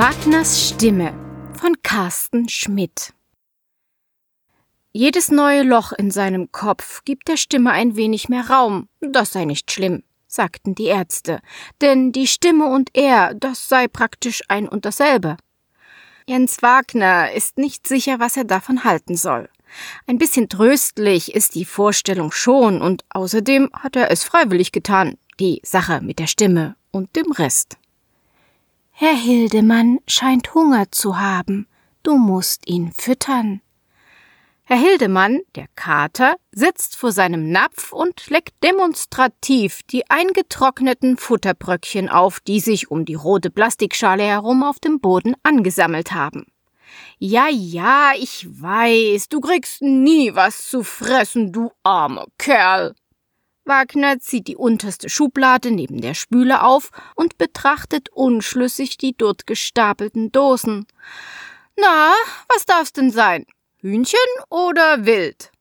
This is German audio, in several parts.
Wagners Stimme von Carsten Schmidt Jedes neue Loch in seinem Kopf gibt der Stimme ein wenig mehr Raum. Das sei nicht schlimm, sagten die Ärzte, denn die Stimme und er, das sei praktisch ein und dasselbe. Jens Wagner ist nicht sicher, was er davon halten soll. Ein bisschen tröstlich ist die Vorstellung schon, und außerdem hat er es freiwillig getan, die Sache mit der Stimme und dem Rest. Herr Hildemann scheint Hunger zu haben. Du musst ihn füttern. Herr Hildemann, der Kater, sitzt vor seinem Napf und leckt demonstrativ die eingetrockneten Futterbröckchen auf, die sich um die rote Plastikschale herum auf dem Boden angesammelt haben. Ja, ja, ich weiß, du kriegst nie was zu fressen, du armer Kerl. Wagner zieht die unterste Schublade neben der Spüle auf und betrachtet unschlüssig die dort gestapelten Dosen. Na, was darf's denn sein? Hühnchen oder Wild?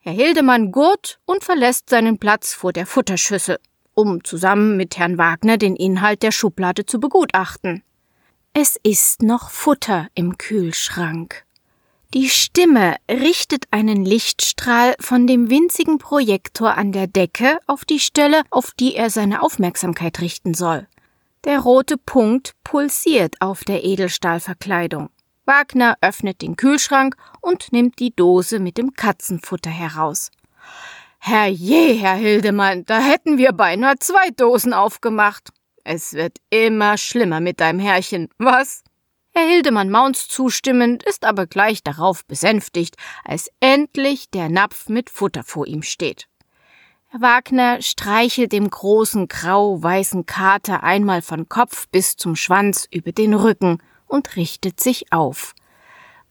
Herr Hildemann gurt und verlässt seinen Platz vor der Futterschüssel, um zusammen mit Herrn Wagner den Inhalt der Schublade zu begutachten. Es ist noch Futter im Kühlschrank. Die Stimme richtet einen Lichtstrahl von dem winzigen Projektor an der Decke auf die Stelle, auf die er seine Aufmerksamkeit richten soll. Der rote Punkt pulsiert auf der Edelstahlverkleidung. Wagner öffnet den Kühlschrank und nimmt die Dose mit dem Katzenfutter heraus. Herrje, Herr Hildemann, da hätten wir beinahe zwei Dosen aufgemacht. Es wird immer schlimmer mit deinem Herrchen, was? Herr Hildemann Maunz zustimmend, ist aber gleich darauf besänftigt, als endlich der Napf mit Futter vor ihm steht. Herr Wagner streichelt dem großen grau-weißen Kater einmal von Kopf bis zum Schwanz über den Rücken und richtet sich auf.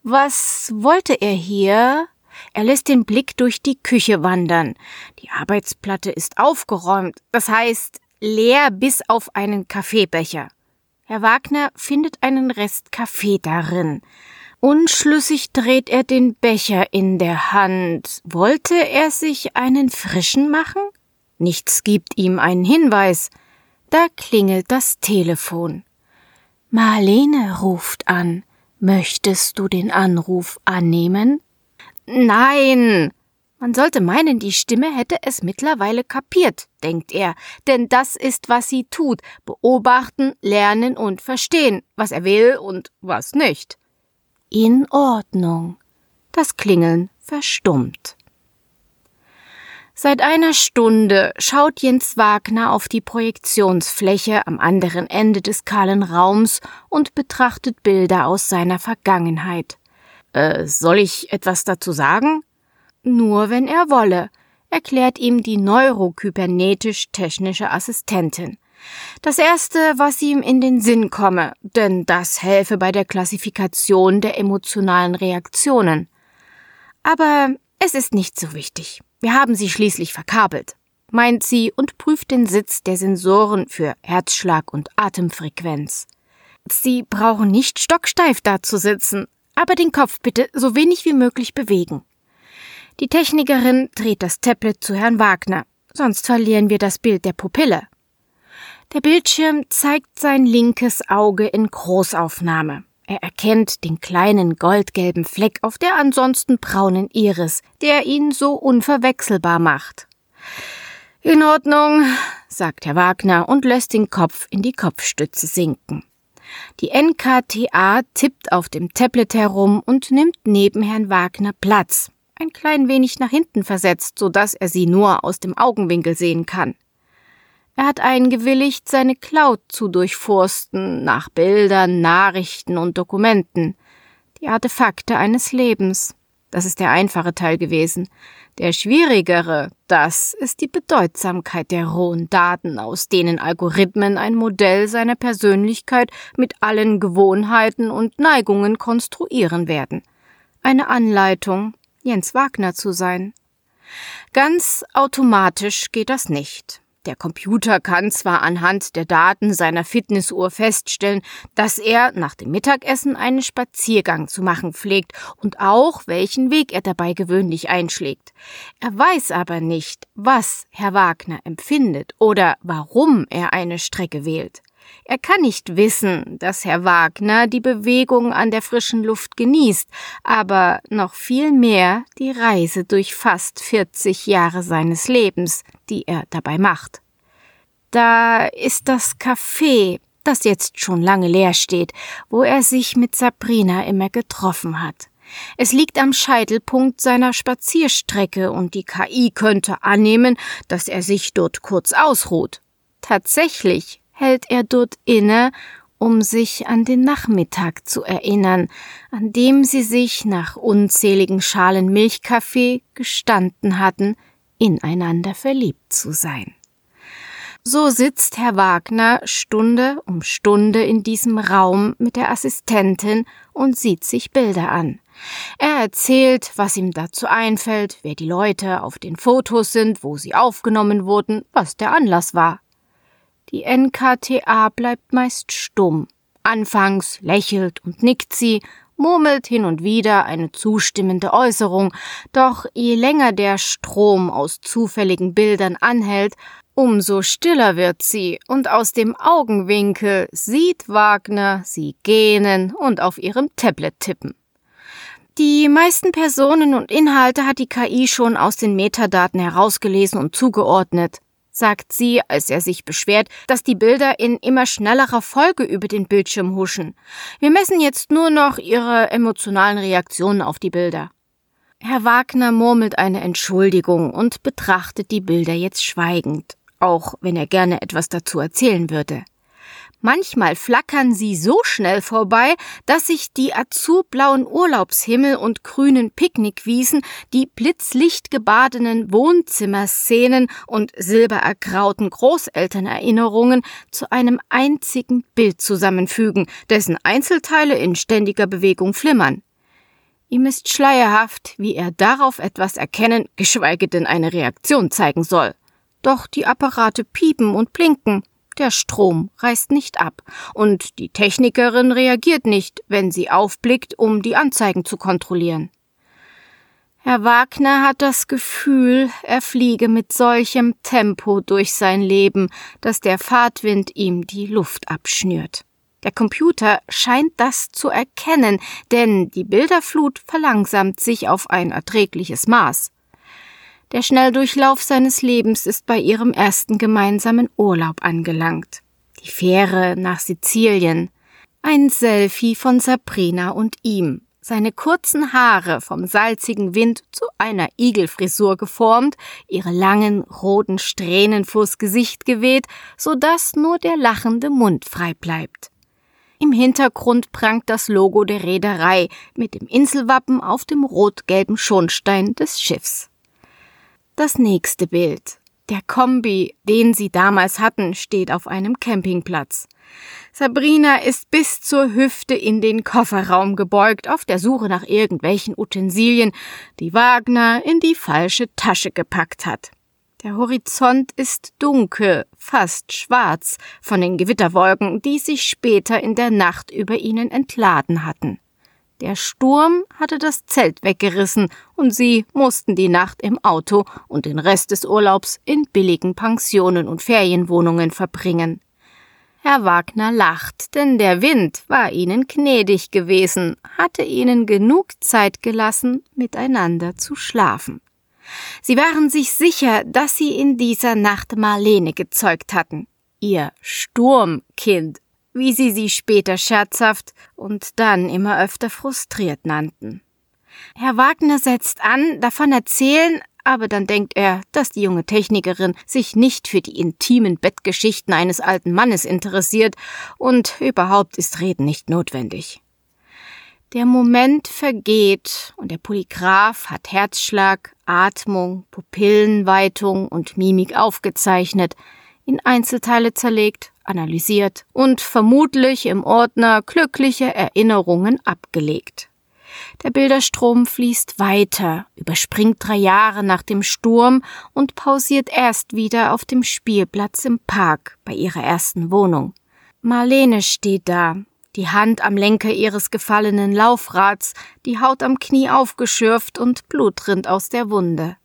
Was wollte er hier? Er lässt den Blick durch die Küche wandern. Die Arbeitsplatte ist aufgeräumt, das heißt leer bis auf einen Kaffeebecher. Herr Wagner findet einen Rest Kaffee darin. Unschlüssig dreht er den Becher in der Hand. Wollte er sich einen frischen machen? Nichts gibt ihm einen Hinweis. Da klingelt das Telefon. Marlene ruft an. Möchtest du den Anruf annehmen? Nein. Man sollte meinen, die Stimme hätte es mittlerweile kapiert, denkt er, denn das ist, was sie tut, beobachten, lernen und verstehen, was er will und was nicht. In Ordnung. Das Klingeln verstummt. Seit einer Stunde schaut Jens Wagner auf die Projektionsfläche am anderen Ende des kahlen Raums und betrachtet Bilder aus seiner Vergangenheit. Äh, soll ich etwas dazu sagen? Nur wenn er wolle, erklärt ihm die neurokybernetisch-technische Assistentin. Das erste, was ihm in den Sinn komme, denn das helfe bei der Klassifikation der emotionalen Reaktionen. Aber es ist nicht so wichtig. Wir haben sie schließlich verkabelt, meint sie und prüft den Sitz der Sensoren für Herzschlag und Atemfrequenz. Sie brauchen nicht stocksteif da zu sitzen, aber den Kopf bitte so wenig wie möglich bewegen. Die Technikerin dreht das Tablet zu Herrn Wagner, sonst verlieren wir das Bild der Pupille. Der Bildschirm zeigt sein linkes Auge in Großaufnahme. Er erkennt den kleinen goldgelben Fleck auf der ansonsten braunen Iris, der ihn so unverwechselbar macht. In Ordnung, sagt Herr Wagner und lässt den Kopf in die Kopfstütze sinken. Die NKTA tippt auf dem Tablet herum und nimmt neben Herrn Wagner Platz, ein klein wenig nach hinten versetzt, so dass er sie nur aus dem Augenwinkel sehen kann. Er hat eingewilligt, seine Cloud zu durchforsten nach Bildern, Nachrichten und Dokumenten. Die Artefakte eines Lebens. Das ist der einfache Teil gewesen. Der schwierigere, das ist die Bedeutsamkeit der rohen Daten, aus denen Algorithmen ein Modell seiner Persönlichkeit mit allen Gewohnheiten und Neigungen konstruieren werden. Eine Anleitung, Jens Wagner zu sein. Ganz automatisch geht das nicht. Der Computer kann zwar anhand der Daten seiner Fitnessuhr feststellen, dass er nach dem Mittagessen einen Spaziergang zu machen pflegt und auch welchen Weg er dabei gewöhnlich einschlägt. Er weiß aber nicht, was Herr Wagner empfindet oder warum er eine Strecke wählt. Er kann nicht wissen, dass Herr Wagner die Bewegung an der frischen Luft genießt, aber noch viel mehr die Reise durch fast 40 Jahre seines Lebens, die er dabei macht. Da ist das Café, das jetzt schon lange leer steht, wo er sich mit Sabrina immer getroffen hat. Es liegt am Scheitelpunkt seiner Spazierstrecke und die KI könnte annehmen, dass er sich dort kurz ausruht. Tatsächlich hält er dort inne, um sich an den Nachmittag zu erinnern, an dem sie sich nach unzähligen Schalen Milchkaffee gestanden hatten, ineinander verliebt zu sein. So sitzt Herr Wagner Stunde um Stunde in diesem Raum mit der Assistentin und sieht sich Bilder an. Er erzählt, was ihm dazu einfällt, wer die Leute auf den Fotos sind, wo sie aufgenommen wurden, was der Anlass war. Die NKTA bleibt meist stumm. Anfangs lächelt und nickt sie, murmelt hin und wieder eine zustimmende Äußerung, doch je länger der Strom aus zufälligen Bildern anhält, umso stiller wird sie, und aus dem Augenwinkel sieht Wagner sie gähnen und auf ihrem Tablet tippen. Die meisten Personen und Inhalte hat die KI schon aus den Metadaten herausgelesen und zugeordnet sagt sie, als er sich beschwert, dass die Bilder in immer schnellerer Folge über den Bildschirm huschen. Wir messen jetzt nur noch ihre emotionalen Reaktionen auf die Bilder. Herr Wagner murmelt eine Entschuldigung und betrachtet die Bilder jetzt schweigend, auch wenn er gerne etwas dazu erzählen würde. Manchmal flackern sie so schnell vorbei, dass sich die azurblauen Urlaubshimmel und grünen Picknickwiesen, die blitzlichtgebadenen Wohnzimmerszenen und silberergrauten Großelternerinnerungen zu einem einzigen Bild zusammenfügen, dessen Einzelteile in ständiger Bewegung flimmern. Ihm ist schleierhaft, wie er darauf etwas erkennen, geschweige denn eine Reaktion zeigen soll. Doch die Apparate piepen und blinken, der Strom reißt nicht ab, und die Technikerin reagiert nicht, wenn sie aufblickt, um die Anzeigen zu kontrollieren. Herr Wagner hat das Gefühl, er fliege mit solchem Tempo durch sein Leben, dass der Fahrtwind ihm die Luft abschnürt. Der Computer scheint das zu erkennen, denn die Bilderflut verlangsamt sich auf ein erträgliches Maß. Der Schnelldurchlauf seines Lebens ist bei ihrem ersten gemeinsamen Urlaub angelangt. Die Fähre nach Sizilien. Ein Selfie von Sabrina und ihm. Seine kurzen Haare vom salzigen Wind zu einer Igelfrisur geformt, ihre langen roten Strähnen vors Gesicht geweht, so dass nur der lachende Mund frei bleibt. Im Hintergrund prangt das Logo der Reederei mit dem Inselwappen auf dem rot-gelben Schornstein des Schiffs. Das nächste Bild. Der Kombi, den sie damals hatten, steht auf einem Campingplatz. Sabrina ist bis zur Hüfte in den Kofferraum gebeugt, auf der Suche nach irgendwelchen Utensilien, die Wagner in die falsche Tasche gepackt hat. Der Horizont ist dunkel, fast schwarz, von den Gewitterwolken, die sich später in der Nacht über ihnen entladen hatten. Der Sturm hatte das Zelt weggerissen und sie mussten die Nacht im Auto und den Rest des Urlaubs in billigen Pensionen und Ferienwohnungen verbringen. Herr Wagner lacht, denn der Wind war ihnen gnädig gewesen, hatte ihnen genug Zeit gelassen, miteinander zu schlafen. Sie waren sich sicher, dass sie in dieser Nacht Marlene gezeugt hatten, ihr Sturmkind wie sie sie später scherzhaft und dann immer öfter frustriert nannten. Herr Wagner setzt an, davon erzählen, aber dann denkt er, dass die junge Technikerin sich nicht für die intimen Bettgeschichten eines alten Mannes interessiert und überhaupt ist Reden nicht notwendig. Der Moment vergeht und der Polygraph hat Herzschlag, Atmung, Pupillenweitung und Mimik aufgezeichnet, in Einzelteile zerlegt analysiert und vermutlich im Ordner glückliche Erinnerungen abgelegt. Der Bilderstrom fließt weiter, überspringt drei Jahre nach dem Sturm und pausiert erst wieder auf dem Spielplatz im Park bei ihrer ersten Wohnung. Marlene steht da, die Hand am Lenker ihres gefallenen Laufrads, die Haut am Knie aufgeschürft und Blut rinnt aus der Wunde.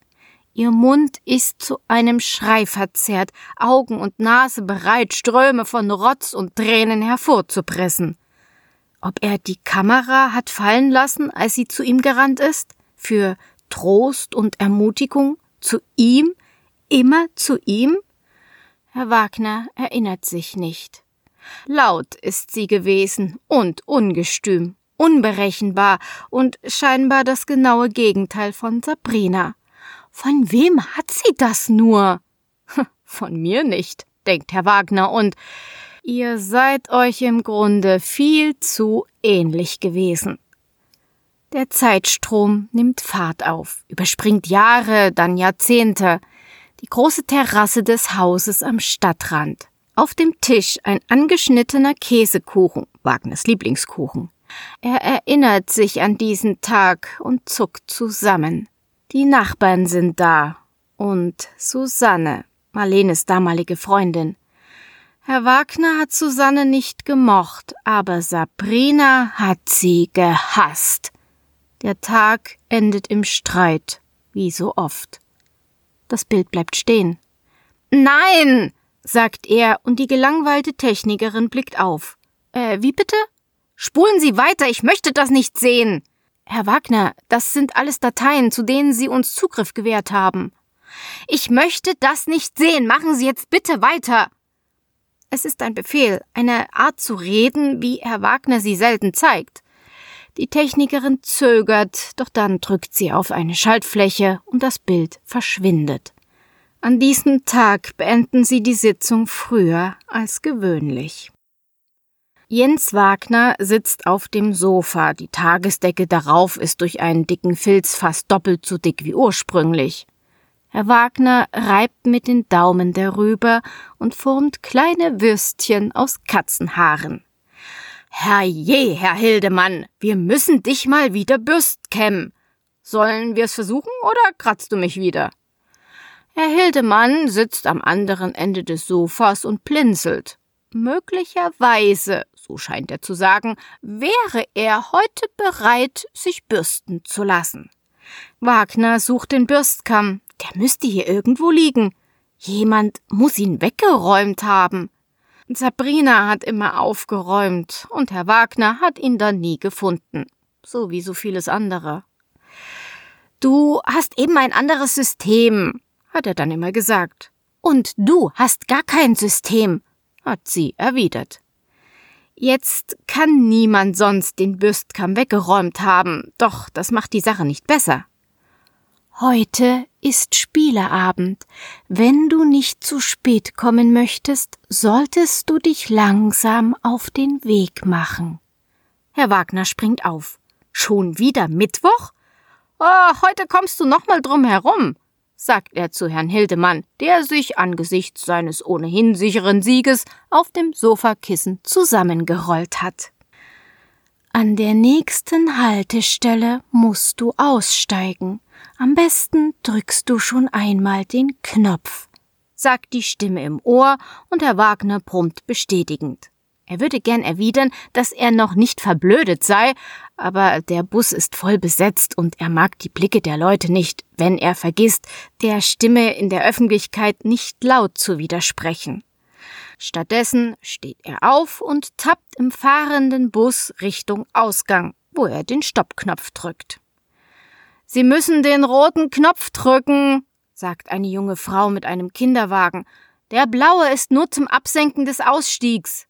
Ihr Mund ist zu einem Schrei verzerrt, Augen und Nase bereit, Ströme von Rotz und Tränen hervorzupressen. Ob er die Kamera hat fallen lassen, als sie zu ihm gerannt ist? Für Trost und Ermutigung? Zu ihm? Immer zu ihm? Herr Wagner erinnert sich nicht. Laut ist sie gewesen und ungestüm, unberechenbar und scheinbar das genaue Gegenteil von Sabrina. Von wem hat sie das nur? Von mir nicht, denkt Herr Wagner, und ihr seid euch im Grunde viel zu ähnlich gewesen. Der Zeitstrom nimmt Fahrt auf, überspringt Jahre, dann Jahrzehnte. Die große Terrasse des Hauses am Stadtrand. Auf dem Tisch ein angeschnittener Käsekuchen, Wagners Lieblingskuchen. Er erinnert sich an diesen Tag und zuckt zusammen. Die Nachbarn sind da. Und Susanne, Marlenes damalige Freundin. Herr Wagner hat Susanne nicht gemocht, aber Sabrina hat sie gehasst. Der Tag endet im Streit, wie so oft. Das Bild bleibt stehen. Nein, sagt er, und die gelangweilte Technikerin blickt auf. Äh, wie bitte? Spulen Sie weiter, ich möchte das nicht sehen. Herr Wagner, das sind alles Dateien, zu denen Sie uns Zugriff gewährt haben. Ich möchte das nicht sehen. Machen Sie jetzt bitte weiter. Es ist ein Befehl, eine Art zu reden, wie Herr Wagner sie selten zeigt. Die Technikerin zögert, doch dann drückt sie auf eine Schaltfläche und das Bild verschwindet. An diesem Tag beenden sie die Sitzung früher als gewöhnlich. Jens Wagner sitzt auf dem Sofa, die Tagesdecke darauf ist durch einen dicken Filz fast doppelt so dick wie ursprünglich. Herr Wagner reibt mit den Daumen darüber und formt kleine Würstchen aus Katzenhaaren. Herrje, Herr Hildemann, wir müssen dich mal wieder bürstkämmen. Sollen wir's versuchen oder kratzt du mich wieder? Herr Hildemann sitzt am anderen Ende des Sofas und blinzelt. Möglicherweise, so scheint er zu sagen, wäre er heute bereit, sich bürsten zu lassen. Wagner sucht den Bürstkamm. Der müsste hier irgendwo liegen. Jemand muss ihn weggeräumt haben. Sabrina hat immer aufgeräumt und Herr Wagner hat ihn dann nie gefunden. So wie so vieles andere. Du hast eben ein anderes System, hat er dann immer gesagt. Und du hast gar kein System, hat sie erwidert. Jetzt kann niemand sonst den Bürstkamm weggeräumt haben, doch das macht die Sache nicht besser. Heute ist Spieleabend. Wenn du nicht zu spät kommen möchtest, solltest du dich langsam auf den Weg machen. Herr Wagner springt auf. Schon wieder Mittwoch? Oh, heute kommst du noch mal drum herum, sagt er zu Herrn Hildemann, der sich angesichts seines ohnehin sicheren Sieges auf dem Sofakissen zusammengerollt hat. An der nächsten Haltestelle musst du aussteigen. Am besten drückst du schon einmal den Knopf, sagt die Stimme im Ohr, und Herr Wagner brummt bestätigend. Er würde gern erwidern, dass er noch nicht verblödet sei, aber der Bus ist voll besetzt und er mag die Blicke der Leute nicht, wenn er vergisst, der Stimme in der Öffentlichkeit nicht laut zu widersprechen. Stattdessen steht er auf und tappt im fahrenden Bus Richtung Ausgang, wo er den Stoppknopf drückt. Sie müssen den roten Knopf drücken, sagt eine junge Frau mit einem Kinderwagen. Der blaue ist nur zum Absenken des Ausstiegs.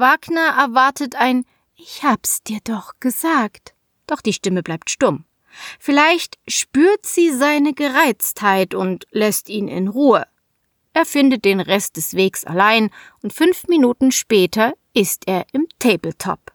Wagner erwartet ein Ich hab's dir doch gesagt. Doch die Stimme bleibt stumm. Vielleicht spürt sie seine Gereiztheit und lässt ihn in Ruhe. Er findet den Rest des Wegs allein und fünf Minuten später ist er im Tabletop.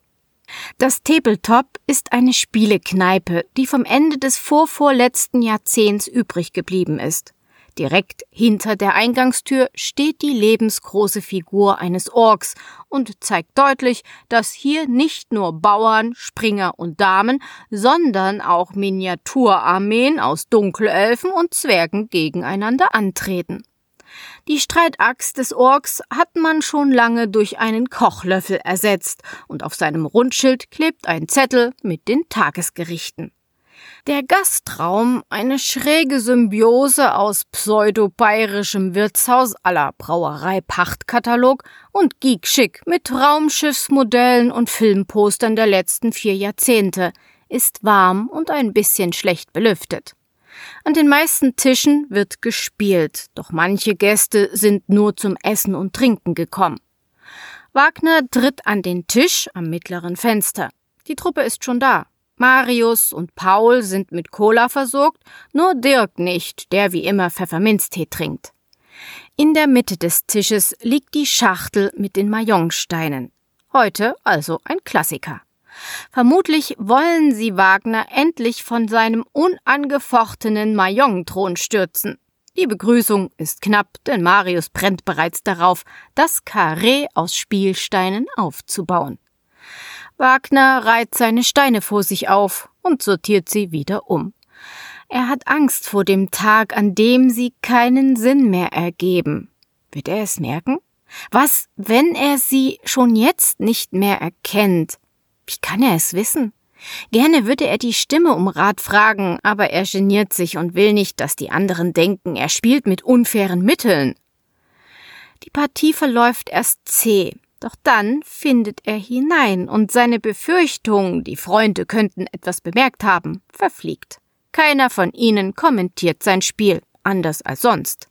Das Tabletop ist eine Spielekneipe, die vom Ende des vorvorletzten Jahrzehnts übrig geblieben ist. Direkt hinter der Eingangstür steht die lebensgroße Figur eines Orks und zeigt deutlich, dass hier nicht nur Bauern, Springer und Damen, sondern auch Miniaturarmeen aus Dunkelelfen und Zwergen gegeneinander antreten. Die Streitaxt des Orks hat man schon lange durch einen Kochlöffel ersetzt und auf seinem Rundschild klebt ein Zettel mit den Tagesgerichten. Der Gastraum, eine schräge Symbiose aus pseudo-bayerischem Wirtshaus aller Brauerei-Pachtkatalog und Geek-Schick mit Raumschiffsmodellen und Filmpostern der letzten vier Jahrzehnte, ist warm und ein bisschen schlecht belüftet. An den meisten Tischen wird gespielt, doch manche Gäste sind nur zum Essen und Trinken gekommen. Wagner tritt an den Tisch am mittleren Fenster. Die Truppe ist schon da. Marius und Paul sind mit Cola versorgt, nur Dirk nicht, der wie immer Pfefferminztee trinkt. In der Mitte des Tisches liegt die Schachtel mit den Mayonsteinen. Heute also ein Klassiker. Vermutlich wollen sie Wagner endlich von seinem unangefochtenen Mayong-Thron stürzen. Die Begrüßung ist knapp, denn Marius brennt bereits darauf, das Karree aus Spielsteinen aufzubauen. Wagner reiht seine Steine vor sich auf und sortiert sie wieder um. Er hat Angst vor dem Tag, an dem sie keinen Sinn mehr ergeben. Wird er es merken? Was, wenn er sie schon jetzt nicht mehr erkennt? Wie kann er es wissen? Gerne würde er die Stimme um Rat fragen, aber er geniert sich und will nicht, dass die anderen denken, er spielt mit unfairen Mitteln. Die Partie verläuft erst zäh, doch dann findet er hinein und seine Befürchtung, die Freunde könnten etwas bemerkt haben, verfliegt. Keiner von ihnen kommentiert sein Spiel, anders als sonst.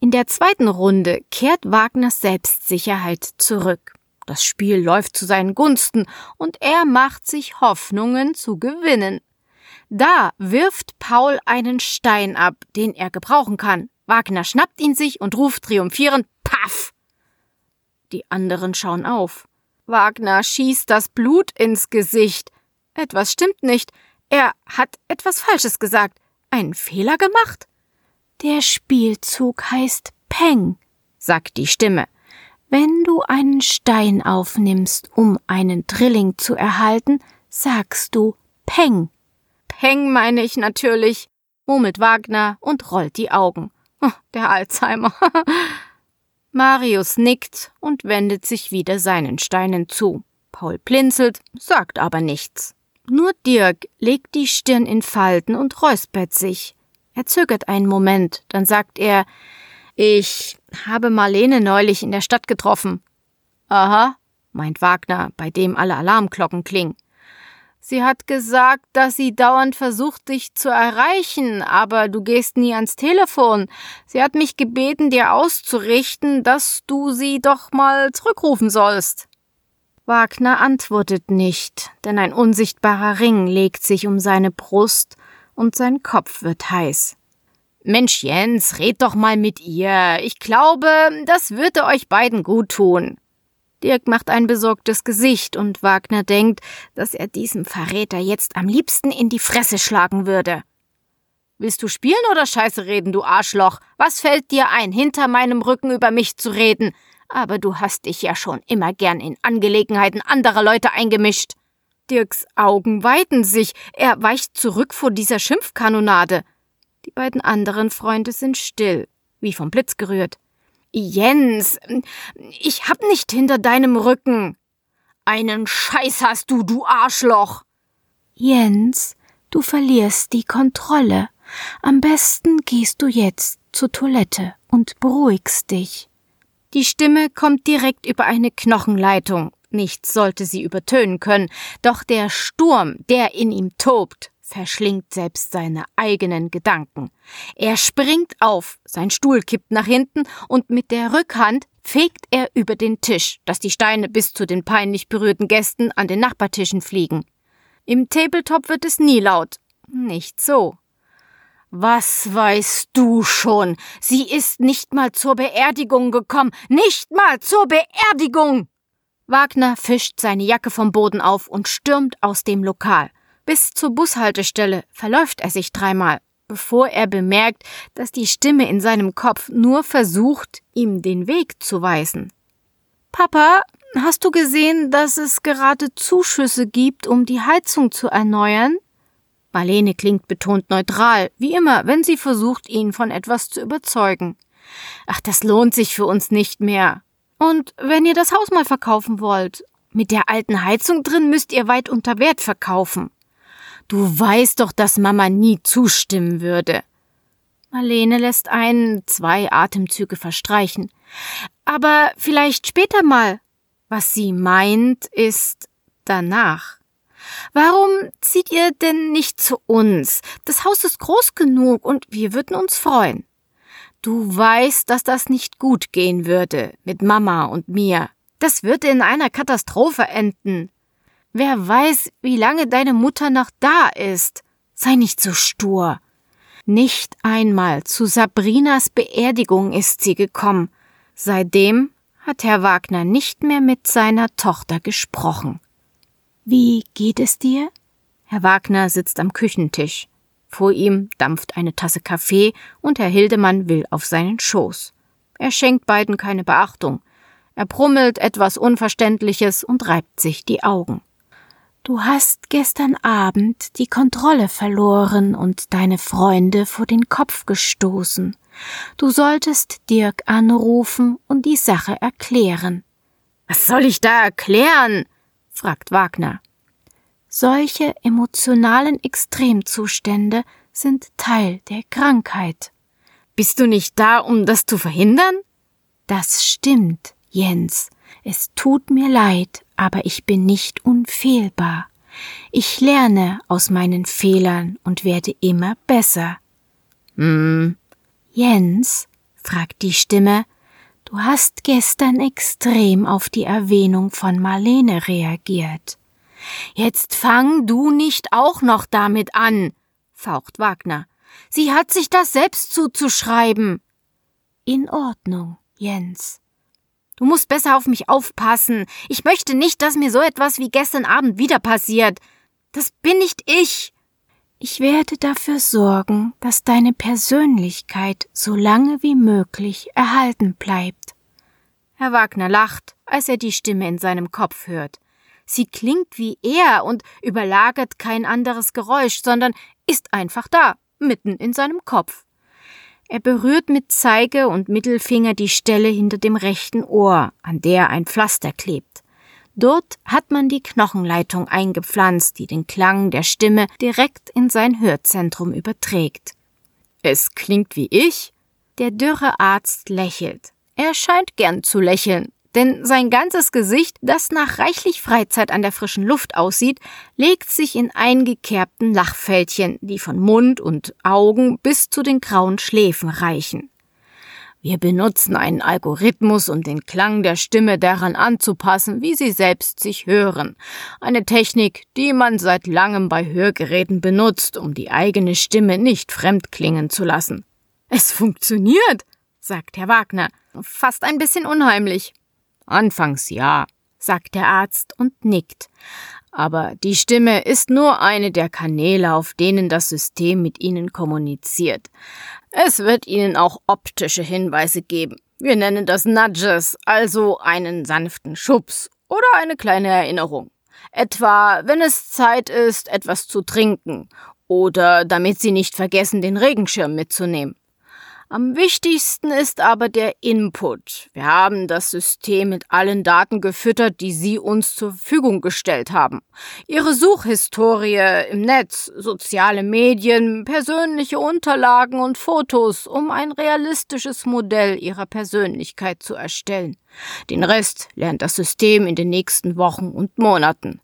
In der zweiten Runde kehrt Wagners Selbstsicherheit zurück. Das Spiel läuft zu seinen Gunsten und er macht sich Hoffnungen zu gewinnen. Da wirft Paul einen Stein ab, den er gebrauchen kann. Wagner schnappt ihn sich und ruft triumphierend Paff! Die anderen schauen auf. Wagner schießt das Blut ins Gesicht. Etwas stimmt nicht. Er hat etwas Falsches gesagt. Einen Fehler gemacht? Der Spielzug heißt Peng, sagt die Stimme. Wenn du einen Stein aufnimmst, um einen Drilling zu erhalten, sagst du Peng. Peng meine ich natürlich, murmelt Wagner und rollt die Augen. Oh, der Alzheimer. Marius nickt und wendet sich wieder seinen Steinen zu. Paul blinzelt, sagt aber nichts. Nur Dirk legt die Stirn in Falten und räuspert sich. Er zögert einen Moment, dann sagt er Ich habe Marlene neulich in der Stadt getroffen. Aha, meint Wagner, bei dem alle Alarmglocken klingen. Sie hat gesagt, dass sie dauernd versucht, dich zu erreichen, aber du gehst nie ans Telefon. Sie hat mich gebeten, dir auszurichten, dass du sie doch mal zurückrufen sollst. Wagner antwortet nicht, denn ein unsichtbarer Ring legt sich um seine Brust und sein Kopf wird heiß. Mensch, Jens, red doch mal mit ihr. Ich glaube, das würde euch beiden gut tun. Dirk macht ein besorgtes Gesicht und Wagner denkt, dass er diesem Verräter jetzt am liebsten in die Fresse schlagen würde. Willst du spielen oder Scheiße reden, du Arschloch? Was fällt dir ein, hinter meinem Rücken über mich zu reden? Aber du hast dich ja schon immer gern in Angelegenheiten anderer Leute eingemischt. Dirks Augen weiten sich, er weicht zurück vor dieser Schimpfkanonade. Die beiden anderen Freunde sind still, wie vom Blitz gerührt. Jens, ich hab nicht hinter deinem Rücken. Einen Scheiß hast du, du Arschloch. Jens, du verlierst die Kontrolle. Am besten gehst du jetzt zur Toilette und beruhigst dich. Die Stimme kommt direkt über eine Knochenleitung. Nichts sollte sie übertönen können, doch der Sturm, der in ihm tobt, verschlingt selbst seine eigenen Gedanken. Er springt auf, sein Stuhl kippt nach hinten und mit der Rückhand fegt er über den Tisch, dass die Steine bis zu den peinlich berührten Gästen an den Nachbartischen fliegen. Im Tabletop wird es nie laut. Nicht so. Was weißt du schon? Sie ist nicht mal zur Beerdigung gekommen. Nicht mal zur Beerdigung! Wagner fischt seine Jacke vom Boden auf und stürmt aus dem Lokal. Bis zur Bushaltestelle verläuft er sich dreimal, bevor er bemerkt, dass die Stimme in seinem Kopf nur versucht, ihm den Weg zu weisen. Papa, hast du gesehen, dass es gerade Zuschüsse gibt, um die Heizung zu erneuern? Marlene klingt betont neutral, wie immer, wenn sie versucht, ihn von etwas zu überzeugen. Ach, das lohnt sich für uns nicht mehr. Und wenn ihr das Haus mal verkaufen wollt, mit der alten Heizung drin müsst ihr weit unter Wert verkaufen. Du weißt doch, dass Mama nie zustimmen würde. Marlene lässt ein, zwei Atemzüge verstreichen. Aber vielleicht später mal. Was sie meint, ist danach. Warum zieht ihr denn nicht zu uns? Das Haus ist groß genug und wir würden uns freuen. Du weißt, dass das nicht gut gehen würde mit Mama und mir. Das würde in einer Katastrophe enden. Wer weiß, wie lange deine Mutter noch da ist. Sei nicht so stur. Nicht einmal zu Sabrinas Beerdigung ist sie gekommen. Seitdem hat Herr Wagner nicht mehr mit seiner Tochter gesprochen. Wie geht es dir? Herr Wagner sitzt am Küchentisch. Vor ihm dampft eine Tasse Kaffee und Herr Hildemann will auf seinen Schoß. Er schenkt beiden keine Beachtung. Er brummelt etwas Unverständliches und reibt sich die Augen. Du hast gestern Abend die Kontrolle verloren und deine Freunde vor den Kopf gestoßen. Du solltest Dirk anrufen und die Sache erklären. Was soll ich da erklären? fragt Wagner. Solche emotionalen Extremzustände sind Teil der Krankheit. Bist du nicht da, um das zu verhindern? Das stimmt, Jens. Es tut mir leid, aber ich bin nicht unfehlbar. Ich lerne aus meinen Fehlern und werde immer besser. Hm. Jens, fragt die Stimme, du hast gestern extrem auf die Erwähnung von Marlene reagiert. Jetzt fang du nicht auch noch damit an, faucht Wagner. Sie hat sich das selbst zuzuschreiben. In Ordnung, Jens. Du musst besser auf mich aufpassen. Ich möchte nicht, dass mir so etwas wie gestern Abend wieder passiert. Das bin nicht ich. Ich werde dafür sorgen, dass deine Persönlichkeit so lange wie möglich erhalten bleibt. Herr Wagner lacht, als er die Stimme in seinem Kopf hört. Sie klingt wie er und überlagert kein anderes Geräusch, sondern ist einfach da, mitten in seinem Kopf. Er berührt mit Zeige und Mittelfinger die Stelle hinter dem rechten Ohr, an der ein Pflaster klebt. Dort hat man die Knochenleitung eingepflanzt, die den Klang der Stimme direkt in sein Hörzentrum überträgt. Es klingt wie ich? Der dürre Arzt lächelt. Er scheint gern zu lächeln, denn sein ganzes Gesicht, das nach reichlich Freizeit an der frischen Luft aussieht, legt sich in eingekerbten Lachfältchen, die von Mund und Augen bis zu den grauen Schläfen reichen. Wir benutzen einen Algorithmus, um den Klang der Stimme daran anzupassen, wie sie selbst sich hören. Eine Technik, die man seit langem bei Hörgeräten benutzt, um die eigene Stimme nicht fremd klingen zu lassen. Es funktioniert, sagt Herr Wagner. Fast ein bisschen unheimlich. Anfangs ja, sagt der Arzt und nickt. Aber die Stimme ist nur eine der Kanäle, auf denen das System mit Ihnen kommuniziert. Es wird Ihnen auch optische Hinweise geben. Wir nennen das Nudges, also einen sanften Schubs oder eine kleine Erinnerung. Etwa, wenn es Zeit ist, etwas zu trinken oder damit Sie nicht vergessen, den Regenschirm mitzunehmen. Am wichtigsten ist aber der Input. Wir haben das System mit allen Daten gefüttert, die Sie uns zur Verfügung gestellt haben. Ihre Suchhistorie im Netz, soziale Medien, persönliche Unterlagen und Fotos, um ein realistisches Modell Ihrer Persönlichkeit zu erstellen. Den Rest lernt das System in den nächsten Wochen und Monaten.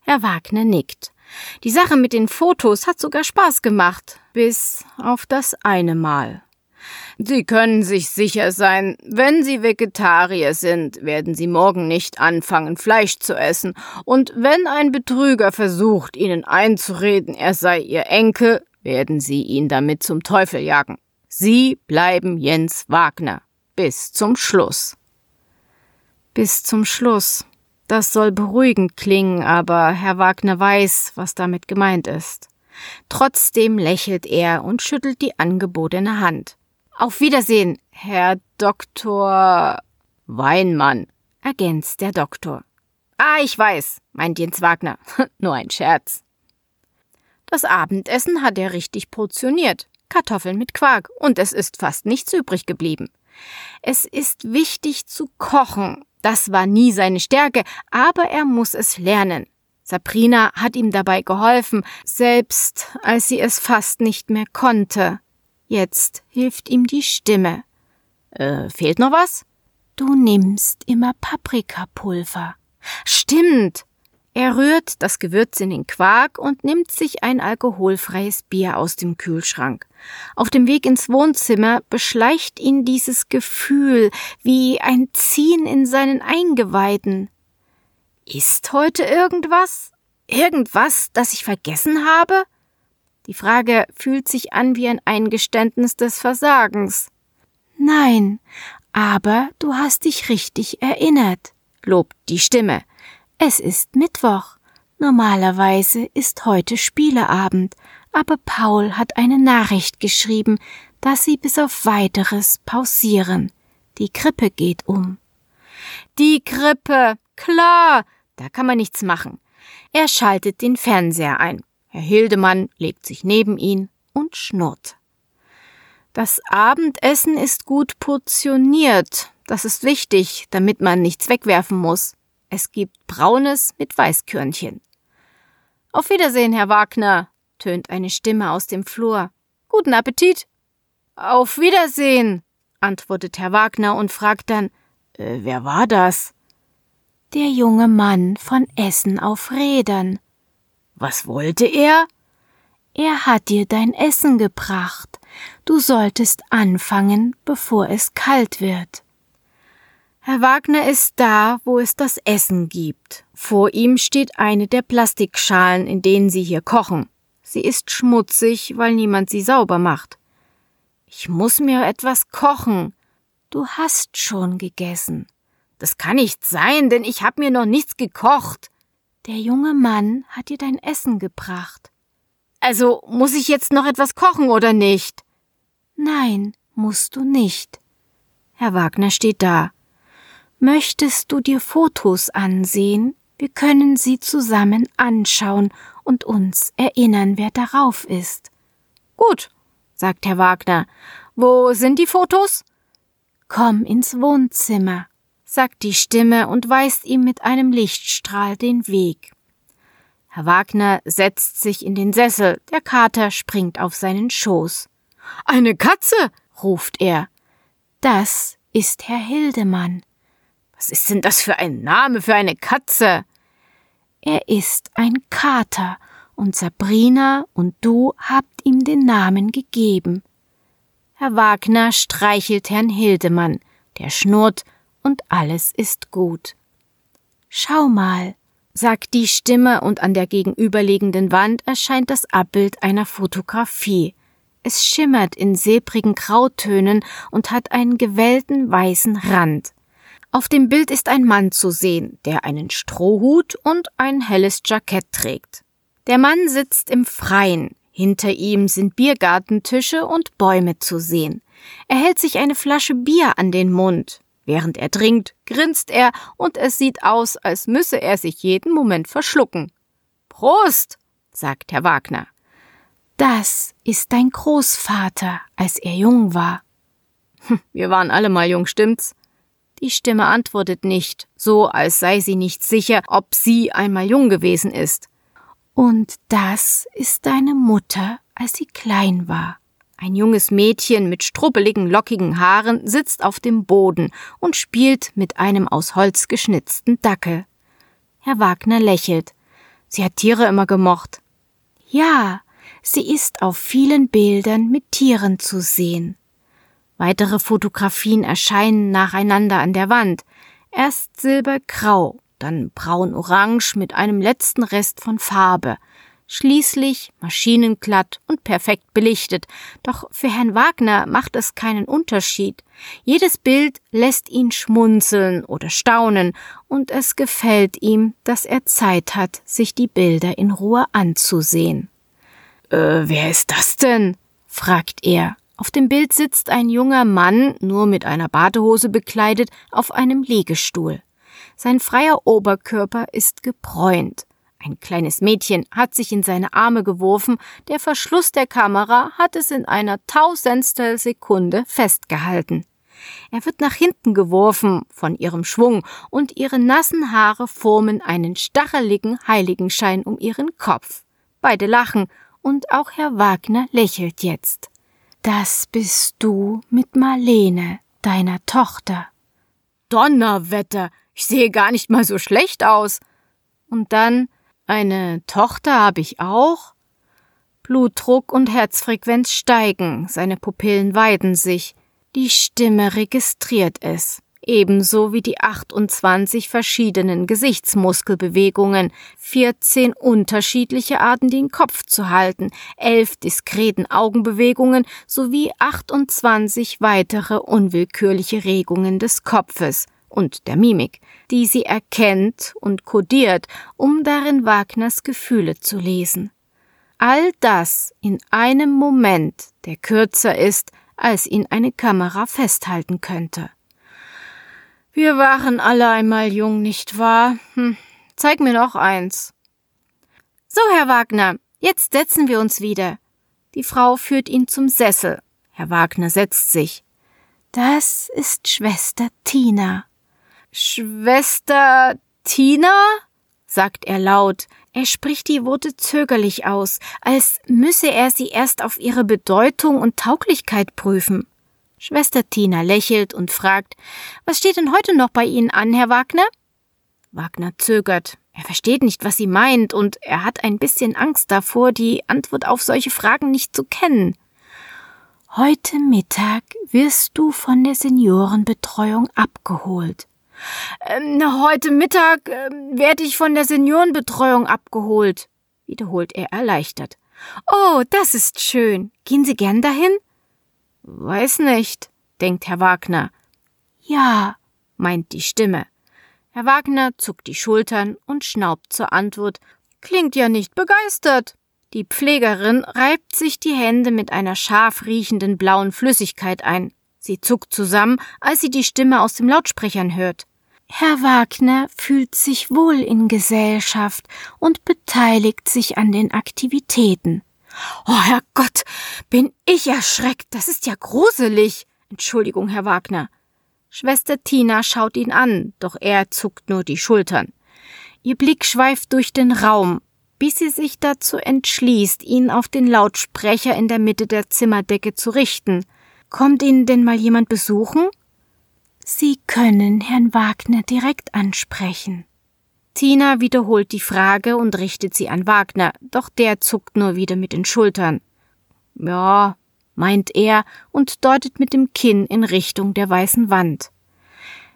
Herr Wagner nickt. Die Sache mit den Fotos hat sogar Spaß gemacht, bis auf das eine Mal. Sie können sich sicher sein, wenn Sie Vegetarier sind, werden Sie morgen nicht anfangen, Fleisch zu essen, und wenn ein Betrüger versucht, Ihnen einzureden, er sei Ihr Enkel, werden Sie ihn damit zum Teufel jagen. Sie bleiben Jens Wagner bis zum Schluss. Bis zum Schluss. Das soll beruhigend klingen, aber Herr Wagner weiß, was damit gemeint ist. Trotzdem lächelt er und schüttelt die angebotene Hand. Auf Wiedersehen, Herr Doktor Weinmann, ergänzt der Doktor. Ah, ich weiß, meint Jens Wagner. Nur ein Scherz. Das Abendessen hat er richtig portioniert. Kartoffeln mit Quark. Und es ist fast nichts übrig geblieben. Es ist wichtig zu kochen. Das war nie seine Stärke, aber er muss es lernen. Sabrina hat ihm dabei geholfen, selbst als sie es fast nicht mehr konnte. Jetzt hilft ihm die Stimme. Äh, fehlt noch was? Du nimmst immer Paprikapulver. Stimmt. Er rührt das Gewürz in den Quark und nimmt sich ein alkoholfreies Bier aus dem Kühlschrank. Auf dem Weg ins Wohnzimmer beschleicht ihn dieses Gefühl wie ein Ziehen in seinen Eingeweiden. Ist heute irgendwas? Irgendwas, das ich vergessen habe? Die Frage fühlt sich an wie ein Eingeständnis des Versagens. Nein, aber du hast dich richtig erinnert, lobt die Stimme. Es ist Mittwoch. Normalerweise ist heute Spieleabend, aber Paul hat eine Nachricht geschrieben, dass sie bis auf weiteres pausieren. Die Krippe geht um. Die Krippe, klar, da kann man nichts machen. Er schaltet den Fernseher ein. Herr Hildemann legt sich neben ihn und schnurrt. Das Abendessen ist gut portioniert. Das ist wichtig, damit man nichts wegwerfen muss. Es gibt Braunes mit Weißkörnchen. Auf Wiedersehen, Herr Wagner, tönt eine Stimme aus dem Flur. Guten Appetit. Auf Wiedersehen, antwortet Herr Wagner und fragt dann, äh, wer war das? Der junge Mann von Essen auf Rädern. Was wollte er? Er hat dir dein Essen gebracht. Du solltest anfangen, bevor es kalt wird. Herr Wagner ist da, wo es das Essen gibt. Vor ihm steht eine der Plastikschalen, in denen Sie hier kochen. Sie ist schmutzig, weil niemand sie sauber macht. Ich muss mir etwas kochen. Du hast schon gegessen. Das kann nicht sein, denn ich hab mir noch nichts gekocht. Der junge Mann hat dir dein Essen gebracht. Also muss ich jetzt noch etwas kochen oder nicht? Nein, musst du nicht. Herr Wagner steht da. Möchtest du dir Fotos ansehen? Wir können sie zusammen anschauen und uns erinnern, wer darauf ist. Gut, sagt Herr Wagner. Wo sind die Fotos? Komm ins Wohnzimmer, sagt die Stimme und weist ihm mit einem Lichtstrahl den Weg. Herr Wagner setzt sich in den Sessel, der Kater springt auf seinen Schoß. Eine Katze, ruft er. Das ist Herr Hildemann. Was ist denn das für ein Name für eine Katze? Er ist ein Kater, und Sabrina und du habt ihm den Namen gegeben. Herr Wagner streichelt Herrn Hildemann, der schnurrt, und alles ist gut. Schau mal, sagt die Stimme, und an der gegenüberliegenden Wand erscheint das Abbild einer Fotografie. Es schimmert in silbrigen Grautönen und hat einen gewellten weißen Rand. Auf dem Bild ist ein Mann zu sehen, der einen Strohhut und ein helles Jackett trägt. Der Mann sitzt im Freien. Hinter ihm sind Biergartentische und Bäume zu sehen. Er hält sich eine Flasche Bier an den Mund. Während er trinkt, grinst er und es sieht aus, als müsse er sich jeden Moment verschlucken. Prost, sagt Herr Wagner. Das ist dein Großvater, als er jung war. Hm, wir waren alle mal jung, stimmt's? Die Stimme antwortet nicht, so als sei sie nicht sicher, ob sie einmal jung gewesen ist. Und das ist deine Mutter, als sie klein war. Ein junges Mädchen mit struppeligen, lockigen Haaren sitzt auf dem Boden und spielt mit einem aus Holz geschnitzten Dackel. Herr Wagner lächelt. Sie hat Tiere immer gemocht. Ja, sie ist auf vielen Bildern mit Tieren zu sehen. Weitere Fotografien erscheinen nacheinander an der Wand. Erst silbergrau, dann braun-orange mit einem letzten Rest von Farbe, schließlich maschinenglatt und perfekt belichtet. Doch für Herrn Wagner macht es keinen Unterschied. Jedes Bild lässt ihn schmunzeln oder staunen, und es gefällt ihm, dass er Zeit hat, sich die Bilder in Ruhe anzusehen. Äh, wer ist das denn? fragt er. Auf dem Bild sitzt ein junger Mann, nur mit einer Badehose bekleidet, auf einem Liegestuhl. Sein freier Oberkörper ist gebräunt. Ein kleines Mädchen hat sich in seine Arme geworfen, der Verschluss der Kamera hat es in einer Tausendstel Sekunde festgehalten. Er wird nach hinten geworfen von ihrem Schwung, und ihre nassen Haare formen einen stacheligen Heiligenschein um ihren Kopf. Beide lachen, und auch Herr Wagner lächelt jetzt. Das bist du mit Marlene, deiner Tochter. Donnerwetter, ich sehe gar nicht mal so schlecht aus. Und dann, eine Tochter habe ich auch? Blutdruck und Herzfrequenz steigen, seine Pupillen weiden sich, die Stimme registriert es, ebenso wie die 28 verschiedenen Gesichtsmuskelbewegungen, 14 unterschiedliche Arten, den Kopf zu halten, 11 diskreten Augenbewegungen sowie 28 weitere unwillkürliche Regungen des Kopfes und der Mimik, die sie erkennt und kodiert, um darin Wagners Gefühle zu lesen. All das in einem Moment, der kürzer ist, als ihn eine Kamera festhalten könnte. Wir waren alle einmal jung, nicht wahr? Hm, zeig mir noch eins. So, Herr Wagner, jetzt setzen wir uns wieder. Die Frau führt ihn zum Sessel. Herr Wagner setzt sich. Das ist Schwester Tina. Schwester Tina? sagt er laut, er spricht die Worte zögerlich aus, als müsse er sie erst auf ihre Bedeutung und Tauglichkeit prüfen. Schwester Tina lächelt und fragt, was steht denn heute noch bei Ihnen an, Herr Wagner? Wagner zögert. Er versteht nicht, was sie meint, und er hat ein bisschen Angst davor, die Antwort auf solche Fragen nicht zu kennen. Heute Mittag wirst du von der Seniorenbetreuung abgeholt. Ähm, heute Mittag ähm, werde ich von der Seniorenbetreuung abgeholt, wiederholt er erleichtert. Oh, das ist schön. Gehen Sie gern dahin? Weiß nicht, denkt Herr Wagner. Ja, meint die Stimme. Herr Wagner zuckt die Schultern und schnaubt zur Antwort. Klingt ja nicht begeistert. Die Pflegerin reibt sich die Hände mit einer scharf riechenden blauen Flüssigkeit ein. Sie zuckt zusammen, als sie die Stimme aus dem Lautsprechern hört. Herr Wagner fühlt sich wohl in Gesellschaft und beteiligt sich an den Aktivitäten. Oh Herrgott, bin ich erschreckt, das ist ja gruselig. Entschuldigung, Herr Wagner. Schwester Tina schaut ihn an, doch er zuckt nur die Schultern. Ihr Blick schweift durch den Raum, bis sie sich dazu entschließt, ihn auf den Lautsprecher in der Mitte der Zimmerdecke zu richten. Kommt Ihnen denn mal jemand besuchen? Sie können Herrn Wagner direkt ansprechen. Tina wiederholt die Frage und richtet sie an Wagner, doch der zuckt nur wieder mit den Schultern. Ja, meint er und deutet mit dem Kinn in Richtung der weißen Wand.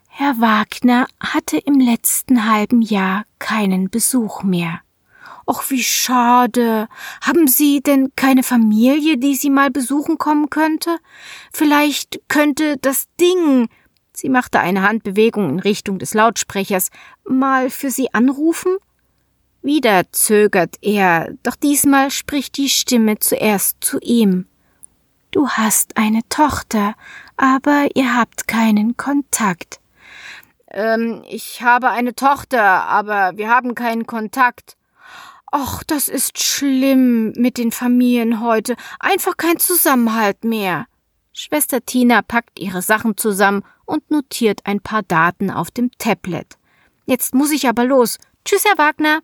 Herr Wagner hatte im letzten halben Jahr keinen Besuch mehr. Och, wie schade. Haben Sie denn keine Familie, die Sie mal besuchen kommen könnte? Vielleicht könnte das Ding, Sie machte eine Handbewegung in Richtung des Lautsprechers. Mal für Sie anrufen? Wieder zögert er, doch diesmal spricht die Stimme zuerst zu ihm. Du hast eine Tochter, aber ihr habt keinen Kontakt. Ähm, ich habe eine Tochter, aber wir haben keinen Kontakt. Och, das ist schlimm mit den Familien heute. Einfach kein Zusammenhalt mehr. Schwester Tina packt ihre Sachen zusammen und notiert ein paar Daten auf dem Tablet. Jetzt muss ich aber los. Tschüss, Herr Wagner.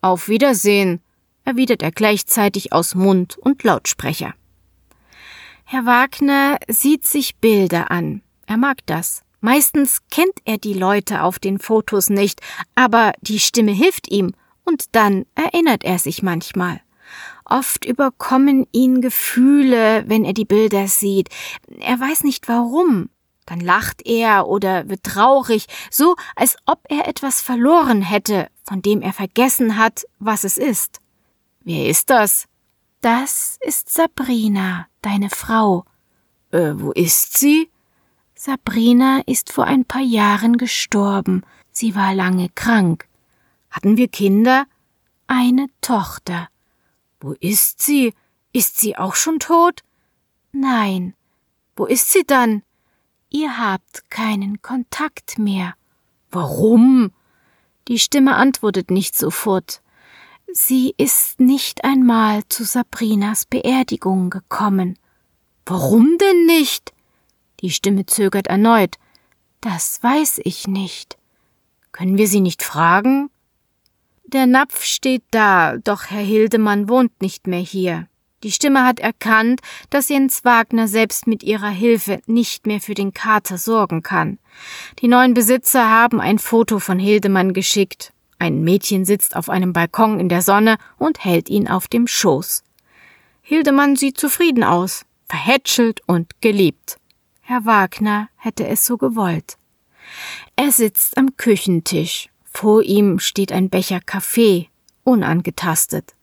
Auf Wiedersehen, erwidert er gleichzeitig aus Mund und Lautsprecher. Herr Wagner sieht sich Bilder an. Er mag das. Meistens kennt er die Leute auf den Fotos nicht, aber die Stimme hilft ihm, und dann erinnert er sich manchmal. Oft überkommen ihn Gefühle, wenn er die Bilder sieht. Er weiß nicht warum. Dann lacht er oder wird traurig, so als ob er etwas verloren hätte, von dem er vergessen hat, was es ist. Wer ist das? Das ist Sabrina, deine Frau. Äh, wo ist sie? Sabrina ist vor ein paar Jahren gestorben. Sie war lange krank. Hatten wir Kinder? Eine Tochter. Wo ist sie? Ist sie auch schon tot? Nein. Wo ist sie dann? Ihr habt keinen Kontakt mehr. Warum? Die Stimme antwortet nicht sofort. Sie ist nicht einmal zu Sabrinas Beerdigung gekommen. Warum denn nicht? Die Stimme zögert erneut. Das weiß ich nicht. Können wir Sie nicht fragen? Der Napf steht da, doch Herr Hildemann wohnt nicht mehr hier. Die Stimme hat erkannt, dass Jens Wagner selbst mit ihrer Hilfe nicht mehr für den Kater sorgen kann. Die neuen Besitzer haben ein Foto von Hildemann geschickt. Ein Mädchen sitzt auf einem Balkon in der Sonne und hält ihn auf dem Schoß. Hildemann sieht zufrieden aus, verhätschelt und geliebt. Herr Wagner hätte es so gewollt. Er sitzt am Küchentisch. Vor ihm steht ein Becher Kaffee, unangetastet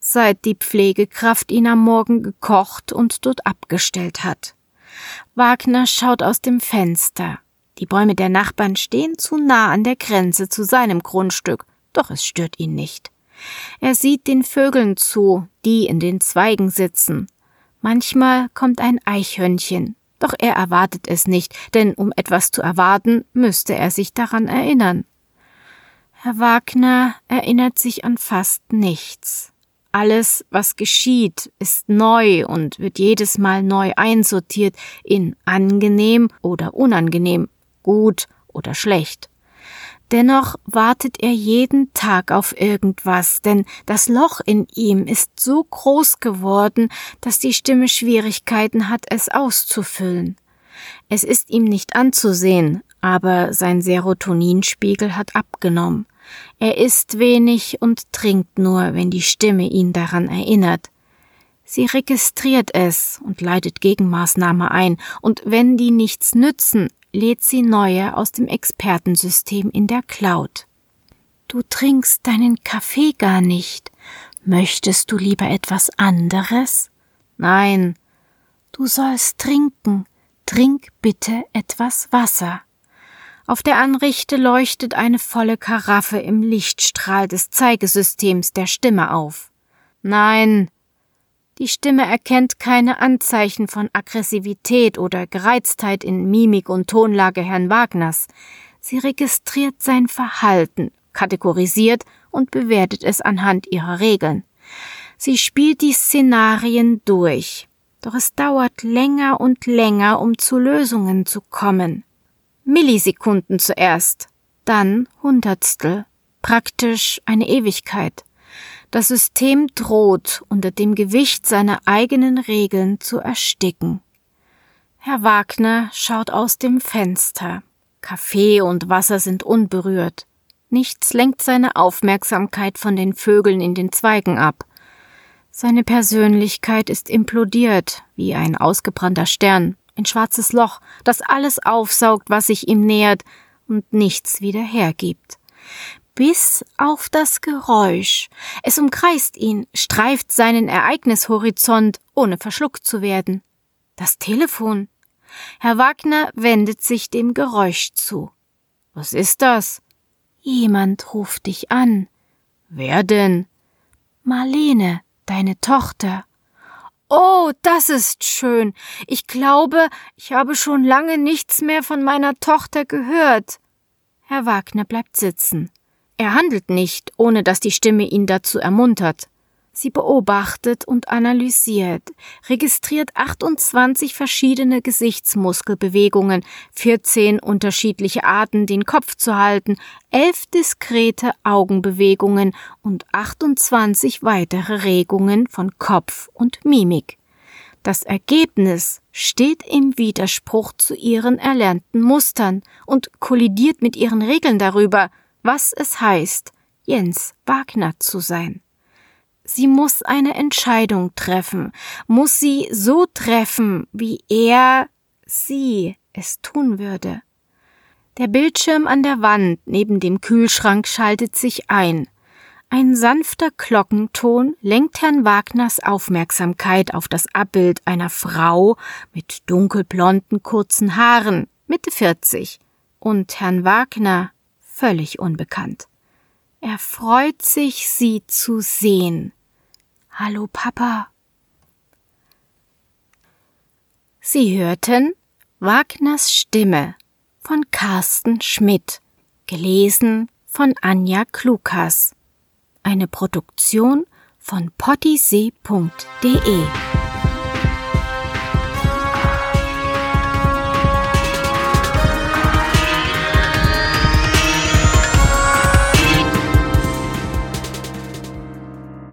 seit die Pflegekraft ihn am Morgen gekocht und dort abgestellt hat. Wagner schaut aus dem Fenster. Die Bäume der Nachbarn stehen zu nah an der Grenze zu seinem Grundstück, doch es stört ihn nicht. Er sieht den Vögeln zu, die in den Zweigen sitzen. Manchmal kommt ein Eichhörnchen, doch er erwartet es nicht, denn um etwas zu erwarten, müsste er sich daran erinnern. Herr Wagner erinnert sich an fast nichts. Alles, was geschieht, ist neu und wird jedes Mal neu einsortiert in angenehm oder unangenehm, gut oder schlecht. Dennoch wartet er jeden Tag auf irgendwas, denn das Loch in ihm ist so groß geworden, dass die Stimme Schwierigkeiten hat, es auszufüllen. Es ist ihm nicht anzusehen, aber sein Serotoninspiegel hat abgenommen. Er isst wenig und trinkt nur, wenn die Stimme ihn daran erinnert. Sie registriert es und leitet Gegenmaßnahme ein, und wenn die nichts nützen, lädt sie neue aus dem Expertensystem in der Cloud. Du trinkst deinen Kaffee gar nicht. Möchtest du lieber etwas anderes? Nein. Du sollst trinken. Trink bitte etwas Wasser. Auf der Anrichte leuchtet eine volle Karaffe im Lichtstrahl des Zeigesystems der Stimme auf. Nein, die Stimme erkennt keine Anzeichen von Aggressivität oder Gereiztheit in Mimik und Tonlage Herrn Wagners. Sie registriert sein Verhalten, kategorisiert und bewertet es anhand ihrer Regeln. Sie spielt die Szenarien durch. Doch es dauert länger und länger, um zu Lösungen zu kommen. Millisekunden zuerst, dann Hundertstel, praktisch eine Ewigkeit. Das System droht unter dem Gewicht seiner eigenen Regeln zu ersticken. Herr Wagner schaut aus dem Fenster. Kaffee und Wasser sind unberührt. Nichts lenkt seine Aufmerksamkeit von den Vögeln in den Zweigen ab. Seine Persönlichkeit ist implodiert wie ein ausgebrannter Stern ein schwarzes Loch, das alles aufsaugt, was sich ihm nähert und nichts wieder hergibt. Bis auf das Geräusch. Es umkreist ihn, streift seinen Ereignishorizont, ohne verschluckt zu werden. Das Telefon. Herr Wagner wendet sich dem Geräusch zu. Was ist das? Jemand ruft dich an. Wer denn? Marlene, deine Tochter. Oh, das ist schön. Ich glaube, ich habe schon lange nichts mehr von meiner Tochter gehört. Herr Wagner bleibt sitzen. Er handelt nicht, ohne dass die Stimme ihn dazu ermuntert. Sie beobachtet und analysiert, registriert 28 verschiedene Gesichtsmuskelbewegungen, 14 unterschiedliche Arten, den Kopf zu halten, 11 diskrete Augenbewegungen und 28 weitere Regungen von Kopf und Mimik. Das Ergebnis steht im Widerspruch zu ihren erlernten Mustern und kollidiert mit ihren Regeln darüber, was es heißt, Jens Wagner zu sein. Sie muss eine Entscheidung treffen, muss sie so treffen, wie er sie es tun würde. Der Bildschirm an der Wand neben dem Kühlschrank schaltet sich ein. Ein sanfter Glockenton lenkt Herrn Wagners Aufmerksamkeit auf das Abbild einer Frau mit dunkelblonden kurzen Haaren, Mitte 40, und Herrn Wagner völlig unbekannt. Er freut sich, sie zu sehen. Hallo Papa. Sie hörten Wagners Stimme von Carsten Schmidt, gelesen von Anja Klukas. Eine Produktion von pottysee.de